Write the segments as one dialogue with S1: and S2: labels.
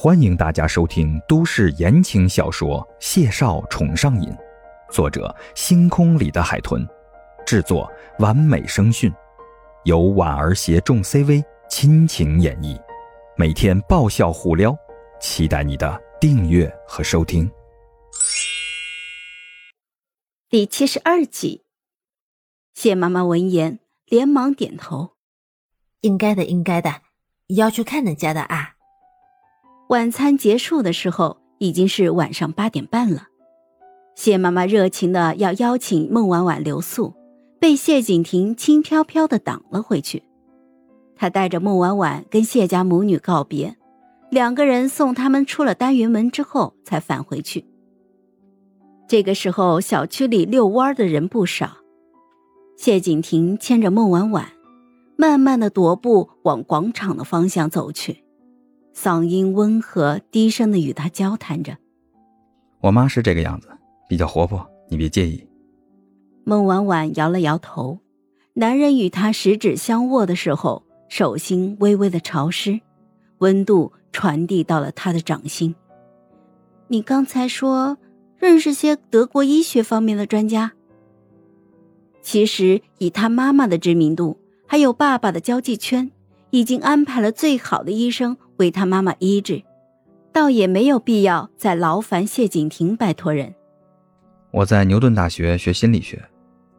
S1: 欢迎大家收听都市言情小说《谢少宠上瘾》，作者：星空里的海豚，制作：完美声讯，由婉儿携众 CV 亲情演绎，每天爆笑互撩，期待你的订阅和收听。
S2: 第七十二集，谢妈妈闻言连忙点头：“
S3: 应该的，应该的，要去看人家的啊。”
S2: 晚餐结束的时候，已经是晚上八点半了。谢妈妈热情的要邀请孟婉婉留宿，被谢景亭轻飘飘的挡了回去。他带着孟婉婉跟谢家母女告别，两个人送他们出了单元门之后，才返回去。这个时候，小区里遛弯的人不少。谢景亭牵着孟婉婉，慢慢的踱步往广场的方向走去。嗓音温和，低声的与他交谈着。
S1: 我妈是这个样子，比较活泼，你别介意。
S2: 孟婉婉摇了摇头。男人与她十指相握的时候，手心微微的潮湿，温度传递到了他的掌心。你刚才说认识些德国医学方面的专家。其实以他妈妈的知名度，还有爸爸的交际圈，已经安排了最好的医生。为他妈妈医治，倒也没有必要再劳烦谢景亭拜托人。
S1: 我在牛顿大学学心理学，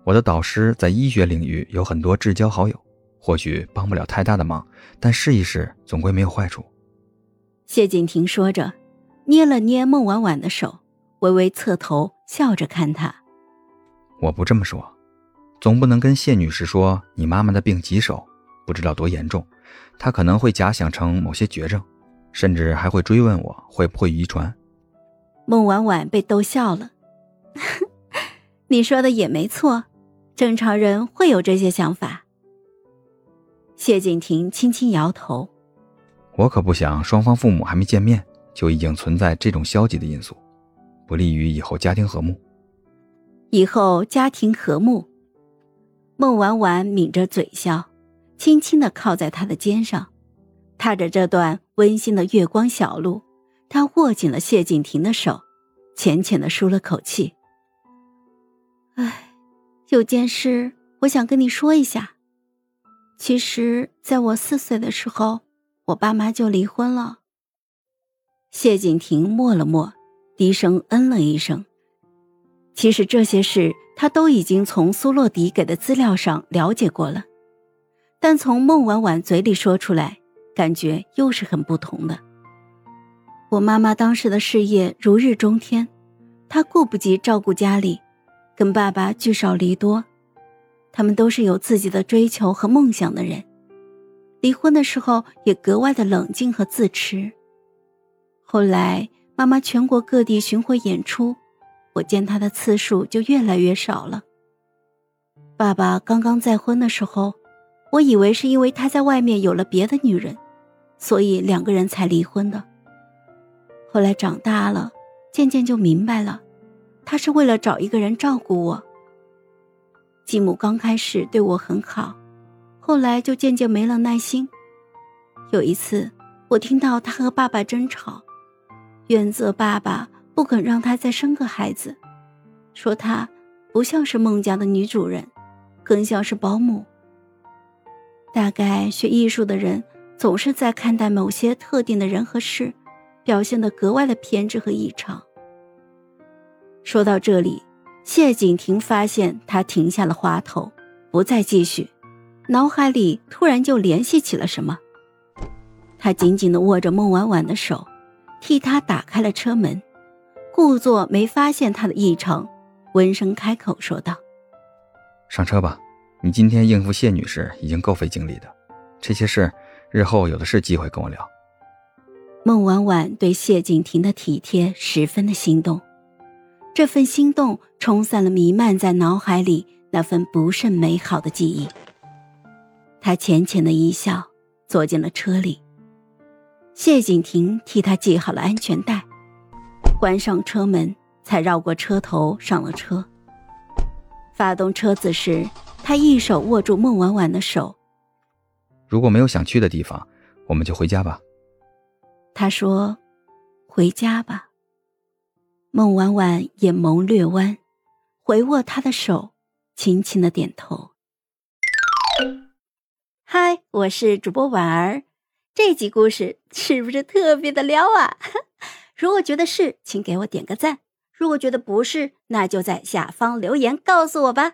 S1: 我的导师在医学领域有很多至交好友，或许帮不了太大的忙，但试一试总归没有坏处。
S2: 谢景亭说着，捏了捏孟婉婉的手，微微侧头笑着看她。
S1: 我不这么说，总不能跟谢女士说你妈妈的病棘手，不知道多严重。他可能会假想成某些绝症，甚至还会追问我会不会遗传。
S2: 孟婉婉被逗笑了，你说的也没错，正常人会有这些想法。谢景亭轻轻摇头，
S1: 我可不想双方父母还没见面就已经存在这种消极的因素，不利于以后家庭和睦。
S2: 以后家庭和睦，孟婉婉抿着嘴笑。轻轻的靠在他的肩上，踏着这段温馨的月光小路，他握紧了谢景亭的手，浅浅的舒了口气。唉，有件事我想跟你说一下。其实，在我四岁的时候，我爸妈就离婚了。谢景亭默了默，低声嗯了一声。其实这些事他都已经从苏洛迪给的资料上了解过了。但从孟婉婉嘴里说出来，感觉又是很不同的。我妈妈当时的事业如日中天，她顾不及照顾家里，跟爸爸聚少离多。他们都是有自己的追求和梦想的人，离婚的时候也格外的冷静和自持。后来妈妈全国各地巡回演出，我见她的次数就越来越少了。爸爸刚刚再婚的时候。我以为是因为他在外面有了别的女人，所以两个人才离婚的。后来长大了，渐渐就明白了，他是为了找一个人照顾我。继母刚开始对我很好，后来就渐渐没了耐心。有一次，我听到他和爸爸争吵，怨责爸爸不肯让他再生个孩子，说他不像是孟家的女主人，更像是保姆。大概学艺术的人总是在看待某些特定的人和事，表现得格外的偏执和异常。说到这里，谢景亭发现他停下了话头，不再继续，脑海里突然就联系起了什么。他紧紧地握着孟婉婉的手，替她打开了车门，故作没发现他的异常，温声开口说道：“
S1: 上车吧。”你今天应付谢女士已经够费精力的，这些事日后有的是机会跟我聊。
S2: 孟婉婉对谢景亭的体贴十分的心动，这份心动冲散了弥漫在脑海里那份不甚美好的记忆。她浅浅的一笑，坐进了车里。谢景亭替她系好了安全带，关上车门，才绕过车头上了车。发动车子时。他一手握住孟婉婉的手。
S1: 如果没有想去的地方，我们就回家吧。
S2: 他说：“回家吧。孟婉婉眼眸略弯，回握他的手，轻轻的点头。嗨，我是主播婉儿，这集故事是不是特别的撩啊？如果觉得是，请给我点个赞；如果觉得不是，那就在下方留言告诉我吧。